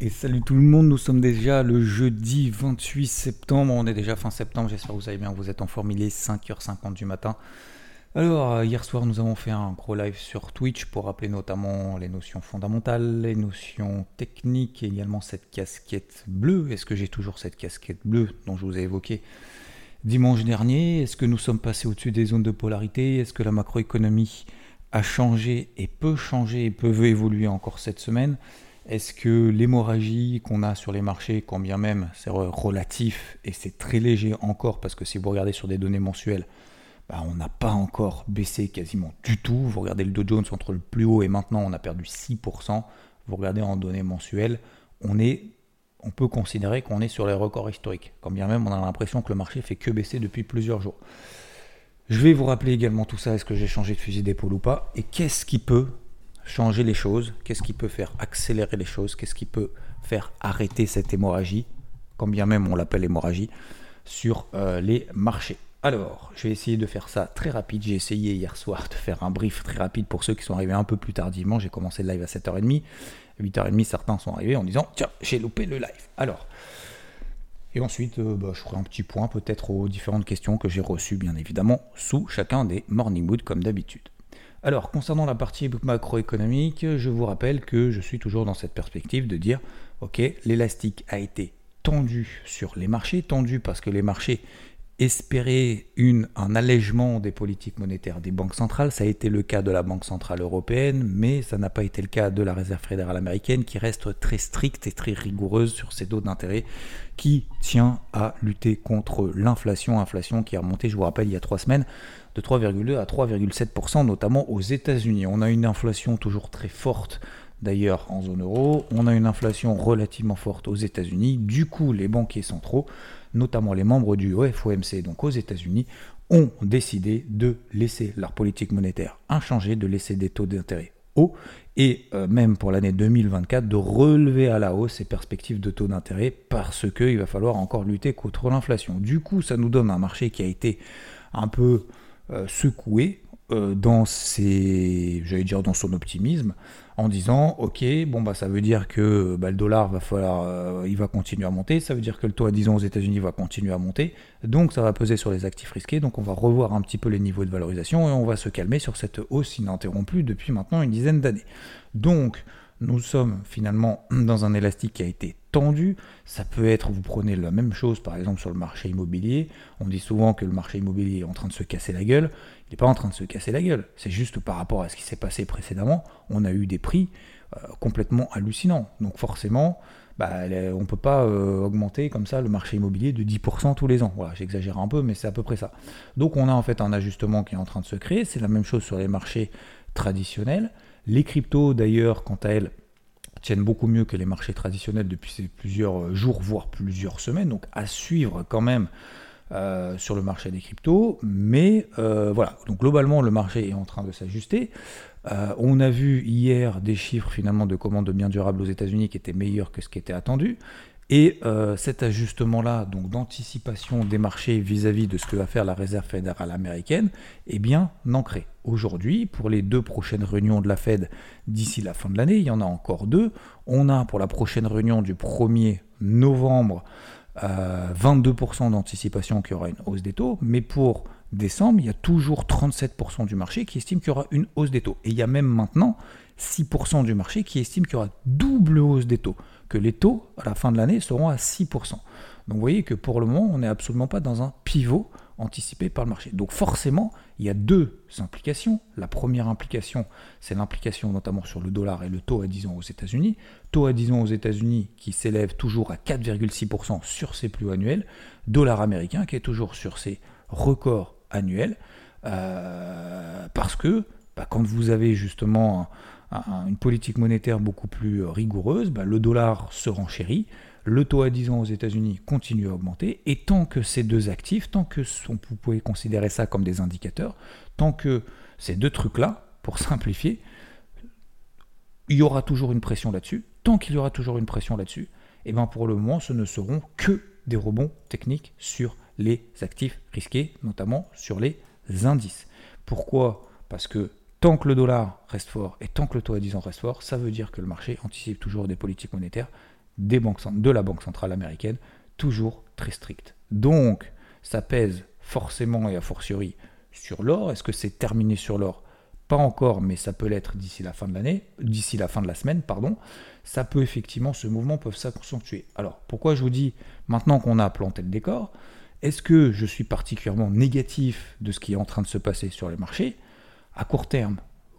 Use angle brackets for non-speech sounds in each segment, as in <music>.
Et salut tout le monde, nous sommes déjà le jeudi 28 septembre. On est déjà fin septembre, j'espère que vous allez bien. Vous êtes en forme, il est 5h50 du matin. Alors, euh, hier soir, nous avons fait un gros live sur Twitch pour rappeler notamment les notions fondamentales, les notions techniques et également cette casquette bleue. Est-ce que j'ai toujours cette casquette bleue dont je vous ai évoqué dimanche dernier? Est-ce que nous sommes passés au-dessus des zones de polarité? Est-ce que la macroéconomie a changé et peut changer et peut évoluer encore cette semaine? Est-ce que l'hémorragie qu'on a sur les marchés, quand bien même c'est relatif et c'est très léger encore, parce que si vous regardez sur des données mensuelles, bah, on n'a pas encore baissé quasiment du tout. Vous regardez le Dow Jones entre le plus haut et maintenant, on a perdu 6%. Vous regardez en données mensuelles, on est on peut considérer qu'on est sur les records historiques. Quand bien même on a l'impression que le marché fait que baisser depuis plusieurs jours. Je vais vous rappeler également tout ça, est-ce que j'ai changé de fusil d'épaule ou pas, et qu'est-ce qui peut changer les choses, qu'est-ce qui peut faire accélérer les choses, qu'est-ce qui peut faire arrêter cette hémorragie, quand bien même on l'appelle hémorragie, sur euh, les marchés. Alors, je vais essayer de faire ça très rapide. J'ai essayé hier soir de faire un brief très rapide pour ceux qui sont arrivés un peu plus tardivement. J'ai commencé le live à 7h30. À 8h30, certains sont arrivés en disant Tiens, j'ai loupé le live. Alors, et ensuite, euh, bah, je ferai un petit point peut-être aux différentes questions que j'ai reçues, bien évidemment, sous chacun des Morning Mood, comme d'habitude. Alors, concernant la partie macroéconomique, je vous rappelle que je suis toujours dans cette perspective de dire Ok, l'élastique a été tendu sur les marchés, tendu parce que les marchés espérer une, un allègement des politiques monétaires des banques centrales. Ça a été le cas de la Banque centrale européenne, mais ça n'a pas été le cas de la Réserve fédérale américaine qui reste très stricte et très rigoureuse sur ses taux d'intérêt, qui tient à lutter contre l'inflation. Inflation qui a remonté, je vous rappelle, il y a trois semaines, de 3,2 à 3,7%, notamment aux États-Unis. On a une inflation toujours très forte d'ailleurs en zone euro. On a une inflation relativement forte aux États-Unis. Du coup, les banquiers centraux notamment les membres du FOMC, donc aux États-Unis, ont décidé de laisser leur politique monétaire inchangée, de laisser des taux d'intérêt hauts et euh, même pour l'année 2024 de relever à la hausse ces perspectives de taux d'intérêt parce qu'il va falloir encore lutter contre l'inflation. Du coup, ça nous donne un marché qui a été un peu euh, secoué euh, dans ses, j'allais dire son optimisme, en disant ok bon bah ça veut dire que bah, le dollar va falloir euh, va continuer à monter. Ça veut dire que le taux à 10 ans aux États-Unis va continuer à monter. Donc ça va peser sur les actifs risqués. Donc on va revoir un petit peu les niveaux de valorisation et on va se calmer sur cette hausse ininterrompue depuis maintenant une dizaine d'années. Donc nous sommes finalement dans un élastique qui a été tendu. Ça peut être, vous prenez la même chose par exemple sur le marché immobilier. On dit souvent que le marché immobilier est en train de se casser la gueule. Il n'est pas en train de se casser la gueule. C'est juste par rapport à ce qui s'est passé précédemment. On a eu des prix euh, complètement hallucinants. Donc forcément, bah, on ne peut pas euh, augmenter comme ça le marché immobilier de 10% tous les ans. J'exagère un peu, mais c'est à peu près ça. Donc on a en fait un ajustement qui est en train de se créer. C'est la même chose sur les marchés traditionnels. Les cryptos, d'ailleurs, quant à elles, tiennent beaucoup mieux que les marchés traditionnels depuis plusieurs jours, voire plusieurs semaines. Donc à suivre quand même euh, sur le marché des cryptos. Mais euh, voilà, donc globalement, le marché est en train de s'ajuster. Euh, on a vu hier des chiffres finalement de commandes de biens durables aux États-Unis qui étaient meilleurs que ce qui était attendu. Et euh, cet ajustement-là, donc d'anticipation des marchés vis-à-vis de ce que va faire la Réserve fédérale américaine, est bien ancré. Aujourd'hui, pour les deux prochaines réunions de la Fed d'ici la fin de l'année, il y en a encore deux. On a pour la prochaine réunion du 1er novembre 22% euh, d'anticipation qu'il y aura une hausse des taux, mais pour décembre, il y a toujours 37% du marché qui estime qu'il y aura une hausse des taux. Et il y a même maintenant 6% du marché qui estime qu'il y aura double hausse des taux que les taux à la fin de l'année seront à 6%. Donc vous voyez que pour le moment, on n'est absolument pas dans un pivot anticipé par le marché. Donc forcément, il y a deux implications. La première implication, c'est l'implication notamment sur le dollar et le taux à 10 ans aux États-Unis. Taux à 10 ans aux États-Unis qui s'élève toujours à 4,6% sur ses plus annuels. Dollar américain qui est toujours sur ses records annuels. Euh, parce que bah, quand vous avez justement une politique monétaire beaucoup plus rigoureuse, bah, le dollar se renchérit, le taux à 10 ans aux États-Unis continue à augmenter, et tant que ces deux actifs, tant que vous pouvez considérer ça comme des indicateurs, tant que ces deux trucs-là, pour <laughs> simplifier, il y aura toujours une pression là-dessus. Tant qu'il y aura toujours une pression là-dessus, et eh bien pour le moment, ce ne seront que des rebonds techniques sur les actifs risqués, notamment sur les indices. Pourquoi? Parce que tant que le dollar reste fort et tant que le taux à 10 ans reste fort, ça veut dire que le marché anticipe toujours des politiques monétaires de la Banque centrale américaine, toujours très strictes. Donc, ça pèse forcément et a fortiori sur l'or. Est-ce que c'est terminé sur l'or? Pas encore, mais ça peut l'être d'ici la fin de l'année, d'ici la fin de la semaine, pardon. Ça peut effectivement, ce mouvement peut s'accentuer. Alors, pourquoi je vous dis, maintenant qu'on a planté le décor, est-ce que je suis particulièrement négatif de ce qui est en train de se passer sur les marchés? À court terme,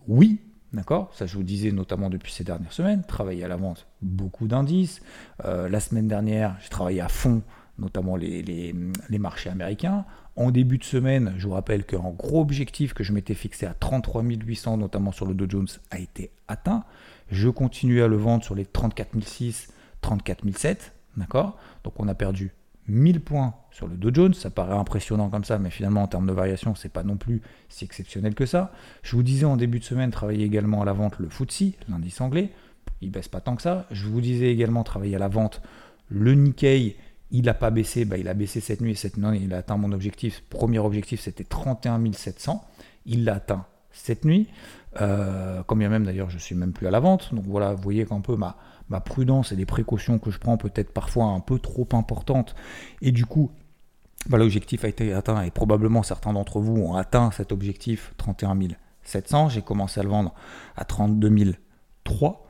oui, D'accord Ça, je vous disais notamment depuis ces dernières semaines, travailler à la vente, beaucoup d'indices. Euh, la semaine dernière, j'ai travaillé à fond, notamment les, marchés américains. En début de semaine, je vous rappelle qu'un gros objectif que je m'étais fixé à 33 800, notamment sur le Dow Jones, a été atteint. Je continue à le vendre sur les 34 600, 34 700. D'accord Donc on a perdu 1000 points sur le Dow Jones, ça paraît impressionnant comme ça, mais finalement en termes de variation, c'est pas non plus si exceptionnel que ça. Je vous disais en début de semaine, travailler également à la vente le FTSE, l'indice anglais, il baisse pas tant que ça. Je vous disais également travailler à la vente le Nikkei, il n'a pas baissé, bah, il a baissé cette nuit et cette nuit, il a atteint mon objectif. Premier objectif, c'était 31 700, il l'a atteint cette nuit. Euh, bien même d'ailleurs, je suis même plus à la vente. Donc voilà, vous voyez qu'un peu ma ma prudence et les précautions que je prends peut-être parfois un peu trop importantes. Et du coup, bah, l'objectif a été atteint et probablement certains d'entre vous ont atteint cet objectif 31 700. J'ai commencé à le vendre à 32 003.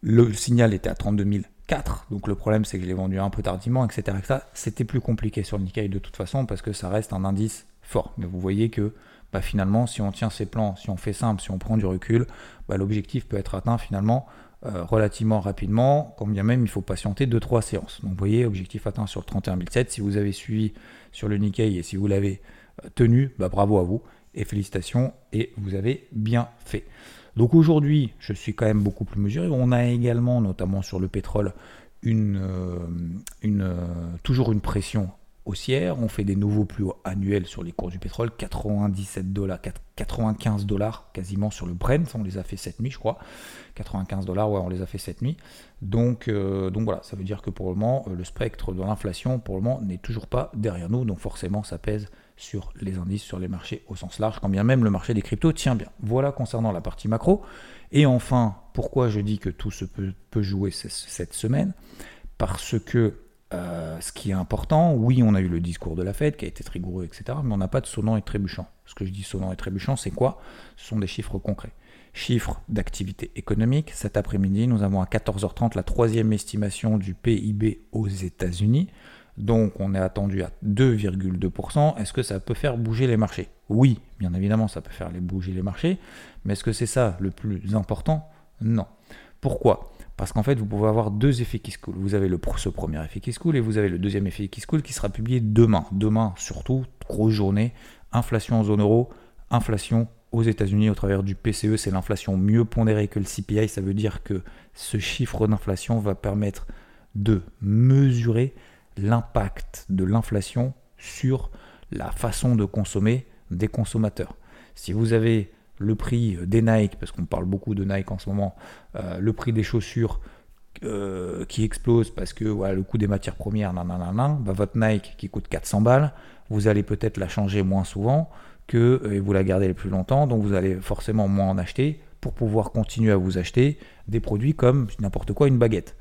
Le signal était à 32 004. Donc le problème c'est que je l'ai vendu un peu tardivement, etc. C'était plus compliqué sur le Nikkei de toute façon parce que ça reste un indice fort. Mais vous voyez que bah, finalement, si on tient ses plans, si on fait simple, si on prend du recul, bah, l'objectif peut être atteint finalement euh, relativement rapidement, quand bien même il faut patienter 2-3 séances. Donc vous voyez, objectif atteint sur le 31 Si vous avez suivi sur le Nikkei et si vous l'avez euh, tenu, bah, bravo à vous et félicitations et vous avez bien fait. Donc aujourd'hui, je suis quand même beaucoup plus mesuré. On a également, notamment sur le pétrole, euh, toujours une pression haussière. On fait des nouveaux plus hauts annuels sur les cours du pétrole, 97 dollars, 95 dollars quasiment sur le Brent. On les a fait cette nuit, je crois. 95 dollars, ouais, on les a fait cette nuit. Donc, euh, donc voilà, ça veut dire que pour le moment, euh, le spectre de l'inflation, pour le moment, n'est toujours pas derrière nous. Donc forcément, ça pèse sur les indices, sur les marchés au sens large, quand bien même le marché des cryptos tient bien. Voilà concernant la partie macro. Et enfin, pourquoi je dis que tout se peut, peut jouer cette semaine? Parce que euh, ce qui est important, oui, on a eu le discours de la Fed qui a été rigoureux, etc., mais on n'a pas de sonnant et trébuchant. Ce que je dis sonnant et trébuchant, c'est quoi? Ce sont des chiffres concrets. Chiffres d'activité économique. Cet après-midi, nous avons à 14h30 la troisième estimation du PIB aux États-Unis. Donc on est attendu à 2,2%. Est-ce que ça peut faire bouger les marchés? Oui, bien évidemment, ça peut faire bouger les marchés. Mais est-ce que c'est ça le plus important? Non. Pourquoi? Parce qu'en fait, vous pouvez avoir deux effets qui se coulent. Vous avez le, ce premier effet qui se coule et vous avez le deuxième effet qui se coule qui sera publié demain. Demain, surtout, grosse journée. Inflation en zone euro, inflation aux États-Unis au travers du PCE. C'est l'inflation mieux pondérée que le CPI. Ça veut dire que ce chiffre d'inflation va permettre de mesurer l'impact de l'inflation sur la façon de consommer des consommateurs. Si vous avez le prix des Nike, parce qu'on parle beaucoup de Nike en ce moment, euh, le prix des chaussures euh, qui explose parce que voilà, le coût des matières premières, nanana, bah, votre Nike qui coûte 400 balles, vous allez peut-être la changer moins souvent que euh, et vous la gardez plus longtemps, donc vous allez forcément moins en acheter pour pouvoir continuer à vous acheter des produits comme n'importe quoi, une baguette.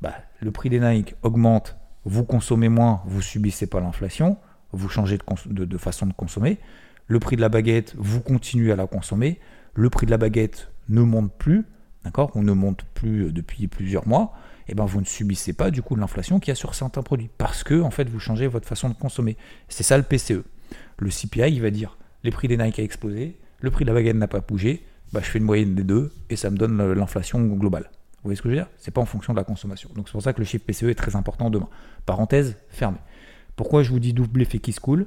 Bah, le prix des Nike augmente, vous consommez moins, vous subissez pas l'inflation, vous changez de façon de consommer le prix de la baguette, vous continuez à la consommer, le prix de la baguette ne monte plus, d'accord, ou ne monte plus depuis plusieurs mois, et eh ben vous ne subissez pas du coup l'inflation qu'il y a sur certains produits, parce que en fait vous changez votre façon de consommer. C'est ça le PCE. Le CPI, il va dire les prix des Nike a explosé, le prix de la baguette n'a pas bougé, bah, je fais une moyenne des deux et ça me donne l'inflation globale. Vous voyez ce que je veux dire? C'est pas en fonction de la consommation. Donc c'est pour ça que le chiffre PCE est très important demain. Parenthèse fermée. Pourquoi je vous dis double effet qui se coule?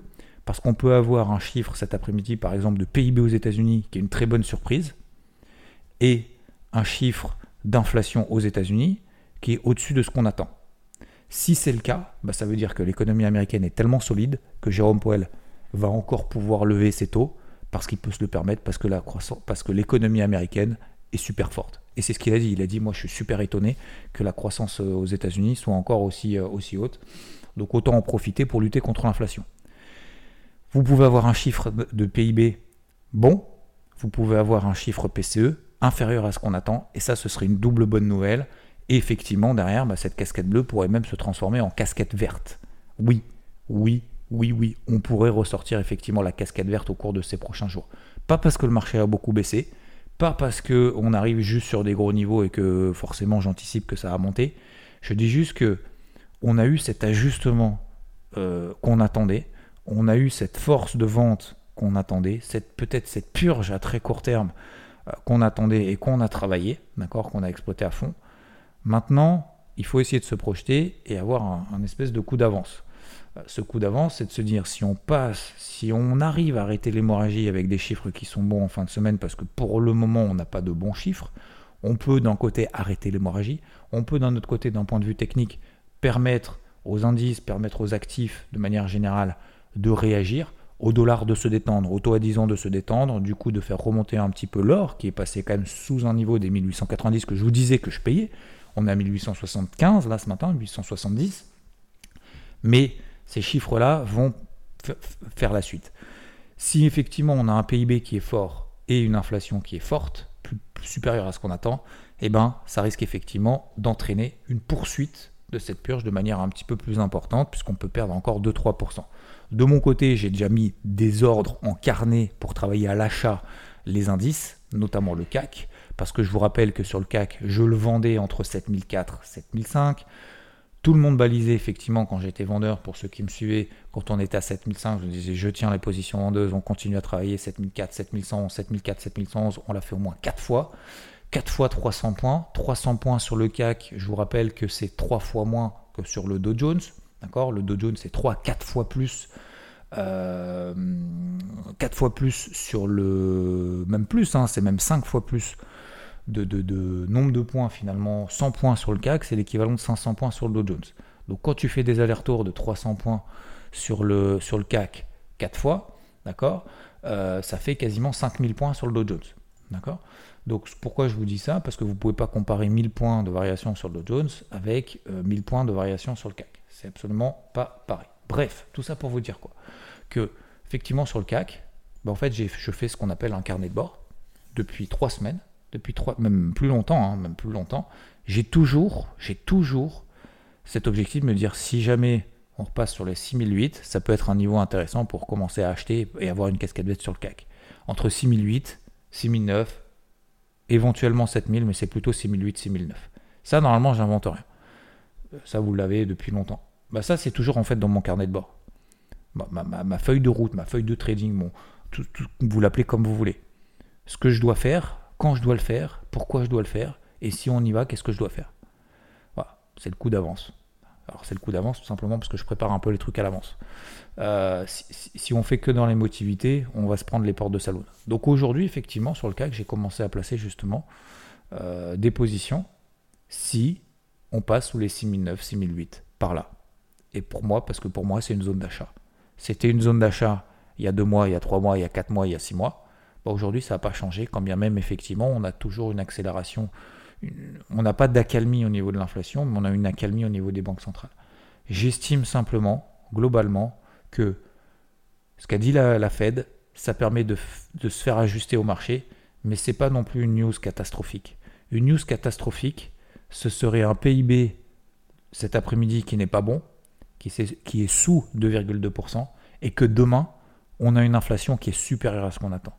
Parce qu'on peut avoir un chiffre cet après-midi, par exemple, de PIB aux États-Unis, qui est une très bonne surprise, et un chiffre d'inflation aux États-Unis qui est au-dessus de ce qu'on attend. Si c'est le cas, bah, ça veut dire que l'économie américaine est tellement solide que Jérôme Powell va encore pouvoir lever ses taux parce qu'il peut se le permettre, parce que l'économie américaine est super forte. Et c'est ce qu'il a dit. Il a dit, moi je suis super étonné que la croissance euh, aux États-Unis soit encore aussi, euh, aussi haute. Donc autant en profiter pour lutter contre l'inflation. Vous pouvez avoir un chiffre de PIB bon, vous pouvez avoir un chiffre PCE inférieur à ce qu'on attend, et ça ce serait une double bonne nouvelle. Et effectivement, derrière, bah, cette casquette bleue pourrait même se transformer en casquette verte. Oui, oui, oui, oui, on pourrait ressortir effectivement la casquette verte au cours de ces prochains jours. Pas parce que le marché a beaucoup baissé, pas parce qu'on arrive juste sur des gros niveaux et que forcément j'anticipe que ça va monter. Je dis juste que on a eu cet ajustement euh, qu'on attendait, on a eu cette force de vente qu'on attendait, cette, peut-être cette purge à très court terme euh, qu'on attendait et qu'on a travaillé, d'accord, qu'on a exploité à fond. Maintenant, il faut essayer de se projeter et avoir un espèce de coup d'avance. Euh, ce coup d'avance, c'est de se dire si on passe, si on arrive à arrêter l'hémorragie avec des chiffres qui sont bons en fin de semaine, parce que pour le moment on n'a pas de bons chiffres, on peut d'un côté arrêter l'hémorragie, on peut d'un autre côté, d'un point de vue technique, permettre aux indices, permettre aux actifs de manière générale de réagir, au dollar de se détendre, au taux à 10 ans de se détendre, du coup de faire remonter un petit peu l'or, qui est passé quand même sous un niveau des 1890 que je vous disais que je payais. On est à 1875 là ce matin, 1870. Mais ces chiffres-là vont faire la suite. Si effectivement on a un PIB qui est fort et une inflation qui est forte, plus, supérieure à ce qu'on attend, eh ben, ça risque effectivement d'entraîner une poursuite de cette purge de manière un petit peu plus importante, puisqu'on peut perdre encore 2-3%. De mon côté, j'ai déjà mis des ordres en carnet pour travailler à l'achat les indices, notamment le CAC, parce que je vous rappelle que sur le CAC, je le vendais entre 7004 et 7005. Tout le monde balisait effectivement quand j'étais vendeur, pour ceux qui me suivaient, quand on était à 7005, je me disais je tiens les positions vendeuses, on continue à travailler 7004, 7111, 7004, 7111, on l'a fait au moins 4 fois. 4 fois 300 points, 300 points sur le CAC, je vous rappelle que c'est 3 fois moins que sur le Dow Jones, Le Dow Jones c'est 3 4 fois plus 4 euh, fois plus sur le même plus, hein, c'est même 5 fois plus de, nombre de points finalement, 100 points sur le CAC, c'est l'équivalent de 500 points sur le Dow Jones. Donc quand tu fais des allers-retours de 300 points sur le, CAC 4 fois, d'accord, euh, ça fait quasiment 5000 points sur le Dow Jones. Donc pourquoi je vous dis ça? Parce que vous ne pouvez pas comparer 1000 points de variation sur le Dow Jones avec 1000 euh, points de variation sur le CAC. C'est absolument pas pareil. Bref, tout ça pour vous dire quoi Que effectivement sur le CAC, ben, en fait je fais ce qu'on appelle un carnet de bord depuis 3 semaines depuis trois, même plus longtemps, hein, même plus longtemps, j'ai toujours, j'ai toujours cet objectif de me dire si jamais on repasse sur les 6008, ça peut être un niveau intéressant pour commencer à acheter et avoir une casquette bête sur le CAC. Entre 6008, 6009, éventuellement 7000, mais c'est plutôt 6008, 6009. Ça, normalement, j'invente rien. Ça, vous l'avez depuis longtemps. Bah, ça, c'est toujours en fait dans mon carnet de bord. Ma, feuille de route, ma feuille de trading, vous l'appelez comme vous voulez. Ce que je dois faire, quand je dois le faire, pourquoi je dois le faire, et si on y va, qu'est-ce que je dois faire. Voilà, c'est le coup d'avance. Alors c'est le coup d'avance tout simplement parce que je prépare un peu les trucs à l'avance. Euh, si, on fait que dans l'émotivité, on va se prendre les portes de salon. Donc aujourd'hui, effectivement, sur le cas que j'ai commencé à placer justement euh, des positions si on passe sous les 6009, 6008, par là. Et pour moi, parce que pour moi, c'est une zone d'achat. C'était une zone d'achat il y a deux mois, il y a trois mois, il y a quatre mois, il y a six mois. Bah, aujourd'hui, ça n'a pas changé, quand bien même, effectivement, on a toujours une accélération. On n'a pas d'accalmie au niveau de l'inflation, mais on a une accalmie au niveau des banques centrales. J'estime simplement, globalement, que ce qu'a dit la, Fed, ça permet de, se faire ajuster au marché, mais ce n'est pas non plus une news catastrophique. Une news catastrophique, ce serait un PIB cet après-midi qui n'est pas bon, qui, est sous 2,2%, et que demain, on a une inflation qui est supérieure à ce qu'on attend.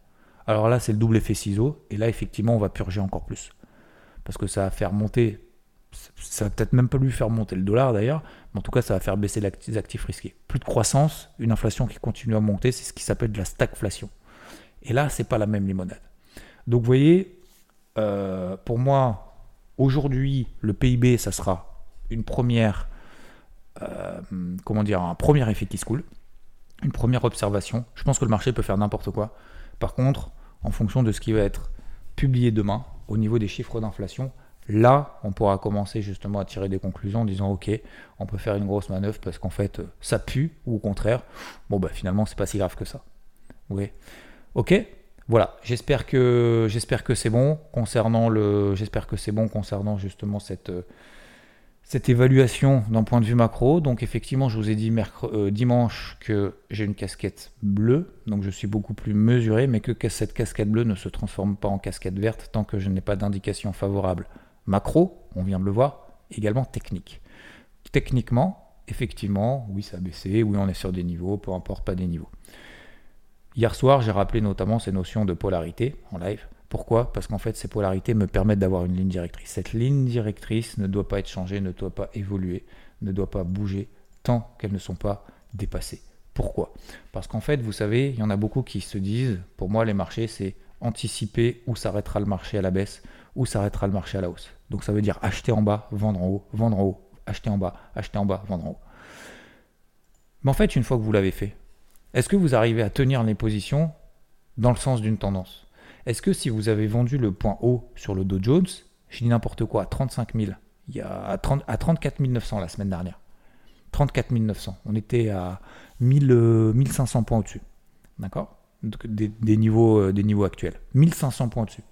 Alors là, c'est le double effet ciseau. Et là, effectivement, on va purger encore plus. Parce que ça va faire monter, ça va peut-être même pas lui faire monter le dollar d'ailleurs, mais en tout cas, ça va faire baisser les actifs risqués. Plus de croissance, une inflation qui continue à monter, c'est ce qui s'appelle de la stagflation. Et là, c'est pas la même limonade. Donc, vous voyez, euh, pour moi, aujourd'hui, le PIB, ça sera une première, euh, comment dire, un premier effet qui se coule, une première observation. Je pense que le marché peut faire n'importe quoi. Par contre, en fonction de ce qui va être publiés demain au niveau des chiffres d'inflation. Là, on pourra commencer justement à tirer des conclusions en disant ok, on peut faire une grosse manœuvre parce qu'en fait ça pue ou au contraire, bon bah finalement c'est pas si grave que ça. Oui. Ok? Voilà. J'espère que c'est bon concernant le. J'espère que c'est bon concernant justement cette cette évaluation d'un point de vue macro. Donc effectivement, je vous ai dit euh, dimanche que j'ai une casquette bleue, donc je suis beaucoup plus mesuré, mais que cette casquette bleue ne se transforme pas en casquette verte tant que je n'ai pas d'indication favorable macro, on vient de le voir, également technique. Techniquement, effectivement, oui, ça a baissé, oui, on est sur des niveaux, peu importe, pas des niveaux. Hier soir, j'ai rappelé notamment ces notions de polarité en live. Pourquoi? Parce qu'en fait, ces polarités me permettent d'avoir une ligne directrice. Cette ligne directrice ne doit pas être changée, ne doit pas évoluer, ne doit pas bouger tant qu'elles ne sont pas dépassées. Pourquoi? Parce qu'en fait, vous savez, il y en a beaucoup qui se disent, pour moi, les marchés, c'est anticiper où s'arrêtera le marché à la baisse, où s'arrêtera le marché à la hausse. Donc ça veut dire acheter en bas, vendre en haut, vendre en haut, acheter en bas, acheter en bas, vendre en haut. Mais en fait, une fois que vous l'avez fait, est-ce que vous arrivez à tenir les positions dans le sens d'une tendance? Est-ce que si vous avez vendu le point haut sur le Dow Jones, je dis n'importe quoi, à 35 000, il à, 30, à 34 900 la semaine dernière, 34 900, on était à 1000, 1500 euh, points au-dessus, d'accord? Des, niveaux, euh, des niveaux actuels, 1500 points au-dessus.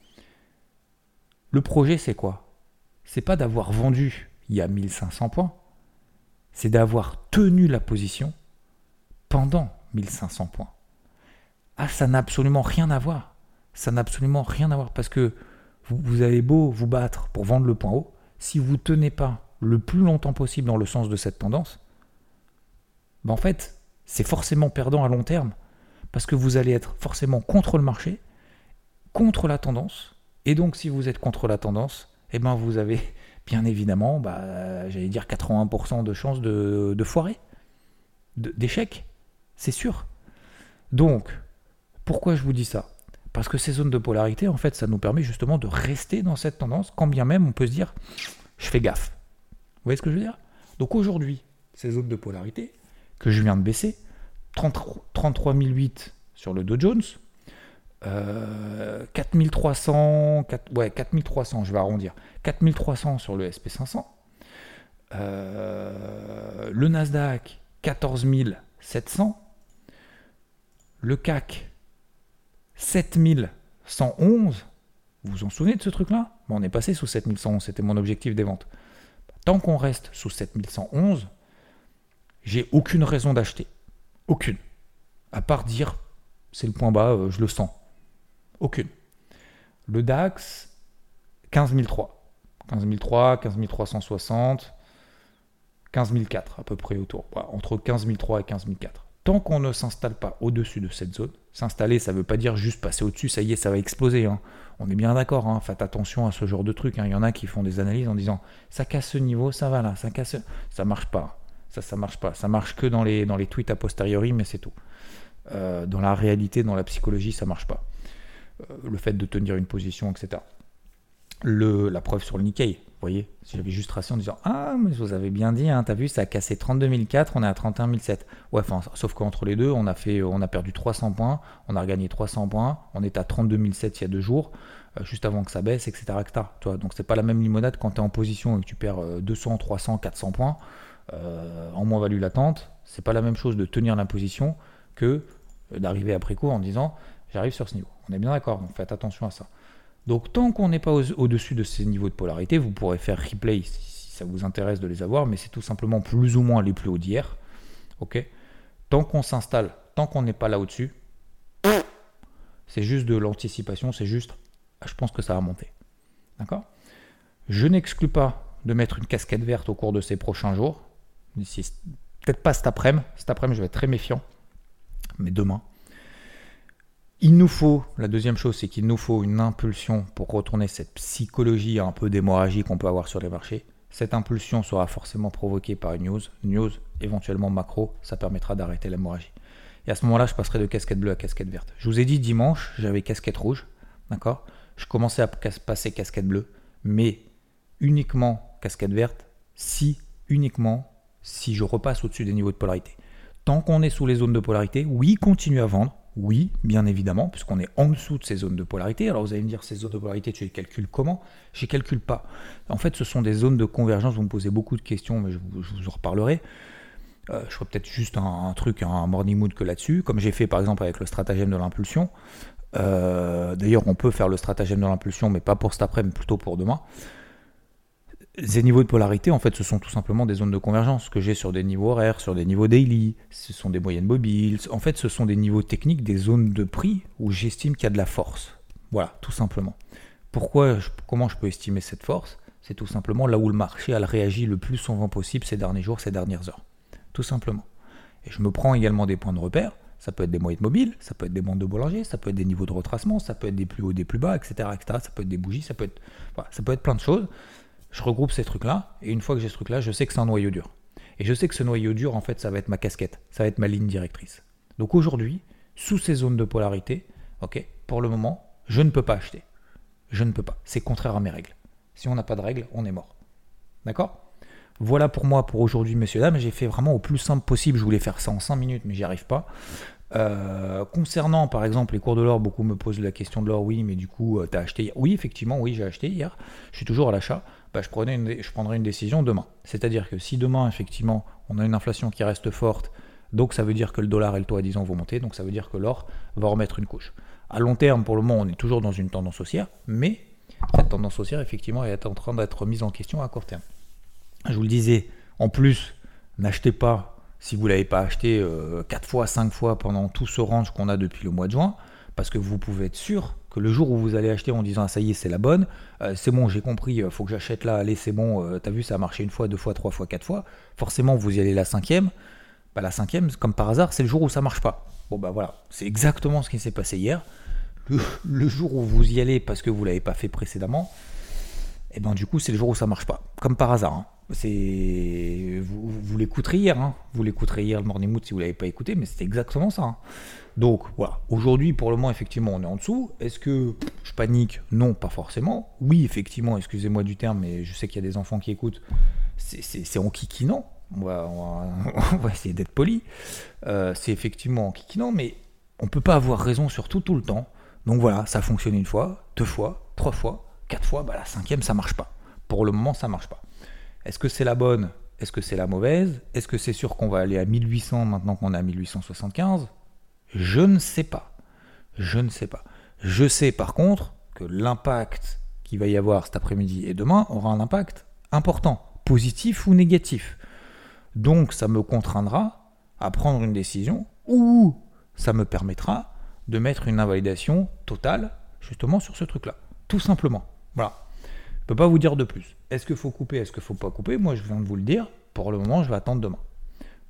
Le projet, c'est quoi? C'est pas d'avoir vendu il y a 1500 points, c'est d'avoir tenu la position pendant 1500 points. Ah, ça n'a absolument rien à voir. Ça n'a absolument rien à voir parce que vous, avez beau vous battre pour vendre le point haut, si vous ne tenez pas le plus longtemps possible dans le sens de cette tendance, ben en fait, c'est forcément perdant à long terme parce que vous allez être forcément contre le marché, contre la tendance, et donc si vous êtes contre la tendance, eh ben vous avez bien évidemment, bah, j'allais dire 81% de chances de, de foirer, d'échec c'est sûr. Donc, pourquoi je vous dis ça? Parce que ces zones de polarité, en fait, ça nous permet justement de rester dans cette tendance, quand bien même on peut se dire, je fais gaffe. Vous voyez ce que je veux dire? Donc aujourd'hui, ces zones de polarité que je viens de baisser, 33 008 sur le Dow Jones, 4300, euh, ouais, 4300, je vais arrondir, 4300 sur le SP500, euh, le Nasdaq 14700, le CAC 7111, vous vous en souvenez de ce truc-là? On est passé sous 7111, c'était mon objectif des ventes. Tant qu'on reste sous 7111, j'ai aucune raison d'acheter. Aucune. À part dire, c'est le point bas, euh, je le sens. Aucune. Le DAX, 15003. 15003, 15360, 15004 à peu près autour. entre 15003 et 15004 tant qu'on ne s'installe pas au-dessus de cette zone, s'installer, ça ne veut pas dire juste passer au-dessus, ça y est, ça va exploser. Hein. On est bien d'accord, hein. faites attention à ce genre de truc. Hein. Il y en a qui font des analyses en disant ça casse ce niveau, ça va là, ça casse. Ça marche pas. Ça, ça marche pas. Ça marche que dans les, dans tweets a posteriori, mais c'est tout. Euh, dans la réalité, dans la psychologie, ça marche pas. Euh, le fait de tenir une position, etc. Le, la preuve sur le Nikkei, vous voyez, si j'avais juste tracé en disant Ah, mais vous avez bien dit, hein, t'as vu, ça a cassé 32 004, on est à 31 007. Ouais, enfin, sauf qu'entre les deux, on a, fait, on a perdu 300 points, on a regagné 300 points, on est à 32 007 il y a deux jours, euh, juste avant que ça baisse, etc. etc. Tu vois, donc, c'est pas la même limonade quand tu es en position et que tu perds 200, 300, 400 points euh, en moins-value latente. C'est pas la même chose de tenir la position que euh, d'arriver après coup en disant J'arrive sur ce niveau. On est bien d'accord, donc faites attention à ça. Donc tant qu'on n'est pas au-dessus de ces niveaux de polarité, vous pourrez faire replay si ça vous intéresse de les avoir, mais c'est tout simplement plus ou moins les plus hauts d'hier. Tant qu'on s'installe, tant qu'on n'est pas là au-dessus, c'est juste de l'anticipation, c'est juste, je pense que ça va monter. D'accord? Je n'exclus pas de mettre une casquette verte au cours de ces prochains jours. Peut-être pas cet après-midi, cet après-midi je vais être très méfiant, mais demain. Il nous faut, la deuxième chose, c'est qu'il nous faut une impulsion pour retourner cette psychologie un peu d'hémorragie qu'on peut avoir sur les marchés. Cette impulsion sera forcément provoquée par une news, news éventuellement macro, ça permettra d'arrêter l'hémorragie. Et à ce moment-là, je passerai de casquette bleue à casquette verte. Je vous ai dit dimanche, j'avais casquette rouge, d'accord? Je commençais à passer casquette bleue, mais uniquement casquette verte si, uniquement, si je repasse au-dessus des niveaux de polarité. Tant qu'on est sous les zones de polarité, oui, continue à vendre, Oui, bien évidemment, puisqu'on est en dessous de ces zones de polarité. Alors vous allez me dire, ces zones de polarité, tu les calcules comment? Je les calcule pas. En fait, ce sont des zones de convergence. Vous me posez beaucoup de questions, mais je vous, en reparlerai. Euh, je ferai peut-être juste un, truc, un morning mood que là-dessus, comme j'ai fait par exemple avec le stratagème de l'impulsion. Euh, d'ailleurs, on peut faire le stratagème de l'impulsion, mais pas pour cet après, mais plutôt pour demain. Ces niveaux de polarité, en fait, ce sont tout simplement des zones de convergence que j'ai sur des niveaux horaires, sur des niveaux daily, ce sont des moyennes mobiles. En fait, ce sont des niveaux techniques, des zones de prix où j'estime qu'il y a de la force. Voilà, tout simplement. Pourquoi, comment je peux estimer cette force? C'est tout simplement là où le marché a réagi le plus souvent possible ces derniers jours, ces dernières heures. Tout simplement. Et je me prends également des points de repère. Ça peut être des moyennes mobiles, ça peut être des bandes de Bollinger, ça peut être des niveaux de retracement, ça peut être des plus hauts, des plus bas, etc. etc. Ça peut être des bougies, ça peut être, ça peut être plein de choses je regroupe ces trucs-là, et une fois que j'ai ce truc-là, je sais que c'est un noyau dur. Et je sais que ce noyau dur, en fait, ça va être ma casquette, ça va être ma ligne directrice. Donc aujourd'hui, sous ces zones de polarité, ok, pour le moment, je ne peux pas acheter. Je ne peux pas. C'est contraire à mes règles. Si on n'a pas de règles, on est mort. D'accord? Voilà pour moi pour aujourd'hui, messieurs, dames. J'ai fait vraiment au plus simple possible. Je voulais faire ça en 5 minutes, mais j'y arrive pas. Euh, concernant par exemple les cours de l'or, beaucoup me posent la question de l'or, oui, mais du coup, euh, tu as acheté hier? Oui, effectivement, oui, j'ai acheté hier. Je suis toujours à l'achat. Bah, je, prendrai une décision demain. C'est-à-dire que si demain, effectivement, on a une inflation qui reste forte, donc ça veut dire que le dollar et le taux à 10 ans vont monter, donc ça veut dire que l'or va remettre une couche. À long terme, pour le moment, on est toujours dans une tendance haussière, mais cette tendance haussière, effectivement, est en train d'être mise en question à court terme. Je vous le disais, en plus, n'achetez pas si vous ne l'avez pas acheté 4 euh, fois, 5 fois pendant tout ce range qu'on a depuis le mois de juin, parce que vous pouvez être sûr le jour où vous allez acheter en disant ah, ça y est, c'est la bonne, euh, c'est bon, j'ai compris, euh, faut que j'achète là, allez, c'est bon, t'as vu, ça a marché une fois, deux fois, trois fois, quatre fois, forcément vous y allez la cinquième, bah, la cinquième, comme par hasard, c'est le jour où ça marche pas. Bon bah voilà, c'est exactement ce qui s'est passé hier. Le, jour où vous y allez parce que vous l'avez pas fait précédemment, et eh ben du coup c'est le jour où ça marche pas, comme par hasard. Hein. C'est vous, l'écouterez hier, hein. vous l'écouterez hier le Morning Mood si vous l'avez pas écouté, mais c'est exactement ça. Hein. Donc voilà, aujourd'hui pour le moment effectivement on est en dessous. Est-ce que je panique? Non, pas forcément. Oui, effectivement, excusez-moi du terme, mais je sais qu'il y a des enfants qui écoutent. C'est en kikinant. <laughs> On va, essayer d'être poli. Euh, c'est effectivement en kikinant, mais on peut pas avoir raison sur tout tout le temps. Donc voilà, ça fonctionne une fois, deux fois, trois fois, quatre fois. Bah la cinquième ça marche pas. Pour le moment ça marche pas. Est-ce que c'est la bonne? Est-ce que c'est la mauvaise? Est-ce que c'est sûr qu'on va aller à 1800 maintenant qu'on est à 1875 Je ne sais pas. Je ne sais pas. Je sais par contre que l'impact qu'il va y avoir cet après-midi et demain aura un impact important, positif ou négatif. Donc ça me contraindra à prendre une décision ou ça me permettra de mettre une invalidation totale justement sur ce truc-là. Tout simplement. Voilà peux pas vous dire de plus. Est-ce qu'il faut couper, est-ce qu'il faut pas couper? Moi, je viens de vous le dire. Pour le moment, je vais attendre demain.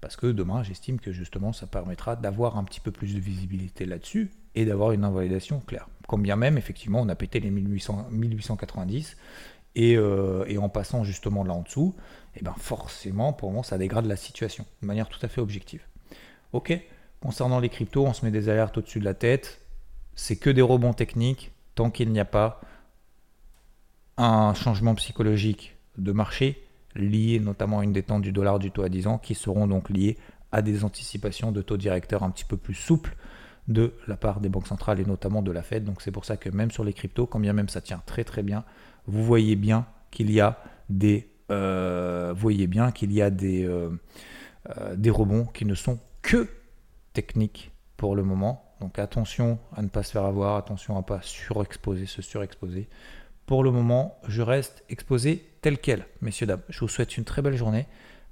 Parce que demain, j'estime que justement, ça permettra d'avoir un petit peu plus de visibilité là-dessus et d'avoir une invalidation claire. Combien même, effectivement, on a pété les 1800, 1890 et, euh, et, en passant justement là en dessous, et eh ben forcément, pour moi, ça dégrade la situation de manière tout à fait objective. Ok Concernant les cryptos, on se met des alertes au-dessus de la tête. C'est que des rebonds techniques. Tant qu'il n'y a pas un changement psychologique de marché lié notamment à une détente du dollar du taux à 10 ans qui seront donc liés à des anticipations de taux directeurs un petit peu plus souples de la part des banques centrales et notamment de la Fed. Donc c'est pour ça que même sur les cryptos, quand bien même ça tient très très bien, vous voyez bien qu'il y a des, euh, voyez bien qu'il y a des, euh, euh, des rebonds qui ne sont que techniques pour le moment. Donc attention à ne pas se faire avoir, attention à ne pas surexposer, se surexposer. Pour le moment, je reste exposé tel quel, messieurs, dames. Je vous souhaite une très belle journée.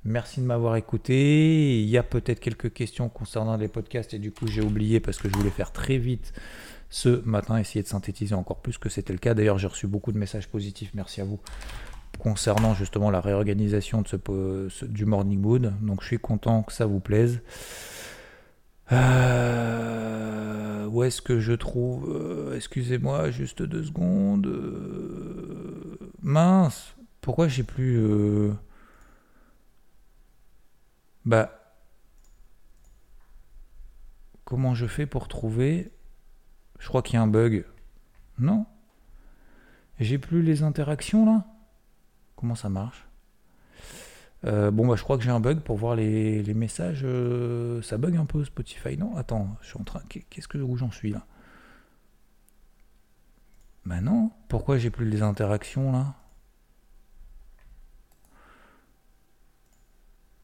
Merci de m'avoir écouté. Il y a peut-être quelques questions concernant les podcasts et du coup j'ai oublié parce que je voulais faire très vite ce matin, essayer de synthétiser encore plus que c'était le cas. D'ailleurs j'ai reçu beaucoup de messages positifs, merci à vous, concernant justement la réorganisation du Morning Mood. Donc je suis content que ça vous plaise. Euh, où est-ce que je trouve euh, Excusez-moi, juste deux secondes. Euh, mince, pourquoi j'ai plus. Bah. Comment je fais pour trouver Je crois qu'il y a un bug. Non J'ai plus les interactions là Comment ça marche? Euh, bon, bah, je crois que j'ai un bug pour voir les, messages. euh, ça bug un peu Spotify, non? Attends, je suis en train. Qu'est-ce que où j'en suis là? Bah non. Pourquoi j'ai plus les interactions là?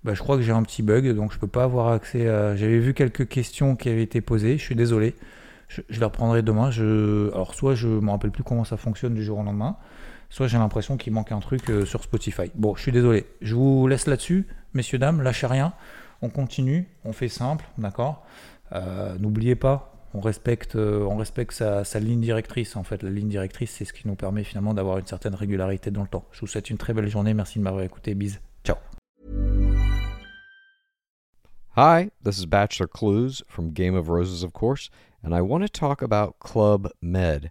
Bah, je crois que j'ai un petit bug, donc je peux pas avoir accès à. J'avais vu quelques questions qui avaient été posées. Je suis désolé. Je, je les reprendrai demain. Je... Alors, soit je me rappelle plus comment ça fonctionne du jour au lendemain, soit j'ai l'impression qu'il manque un truc euh, sur Spotify. Bon, je suis désolé. Je vous laisse là-dessus, messieurs, dames. Lâchez rien. On continue. On fait simple, d'accord? Euh, N'oubliez pas, on respecte, euh, on respecte sa, sa ligne directrice. En fait, la ligne directrice, c'est ce qui nous permet finalement d'avoir une certaine régularité dans le temps. Je vous souhaite une très belle journée. Merci de m'avoir écouté. Bise. Ciao. Hi, this is Bachelor Clues from Game of Roses, of course, and I want to talk about Club Med.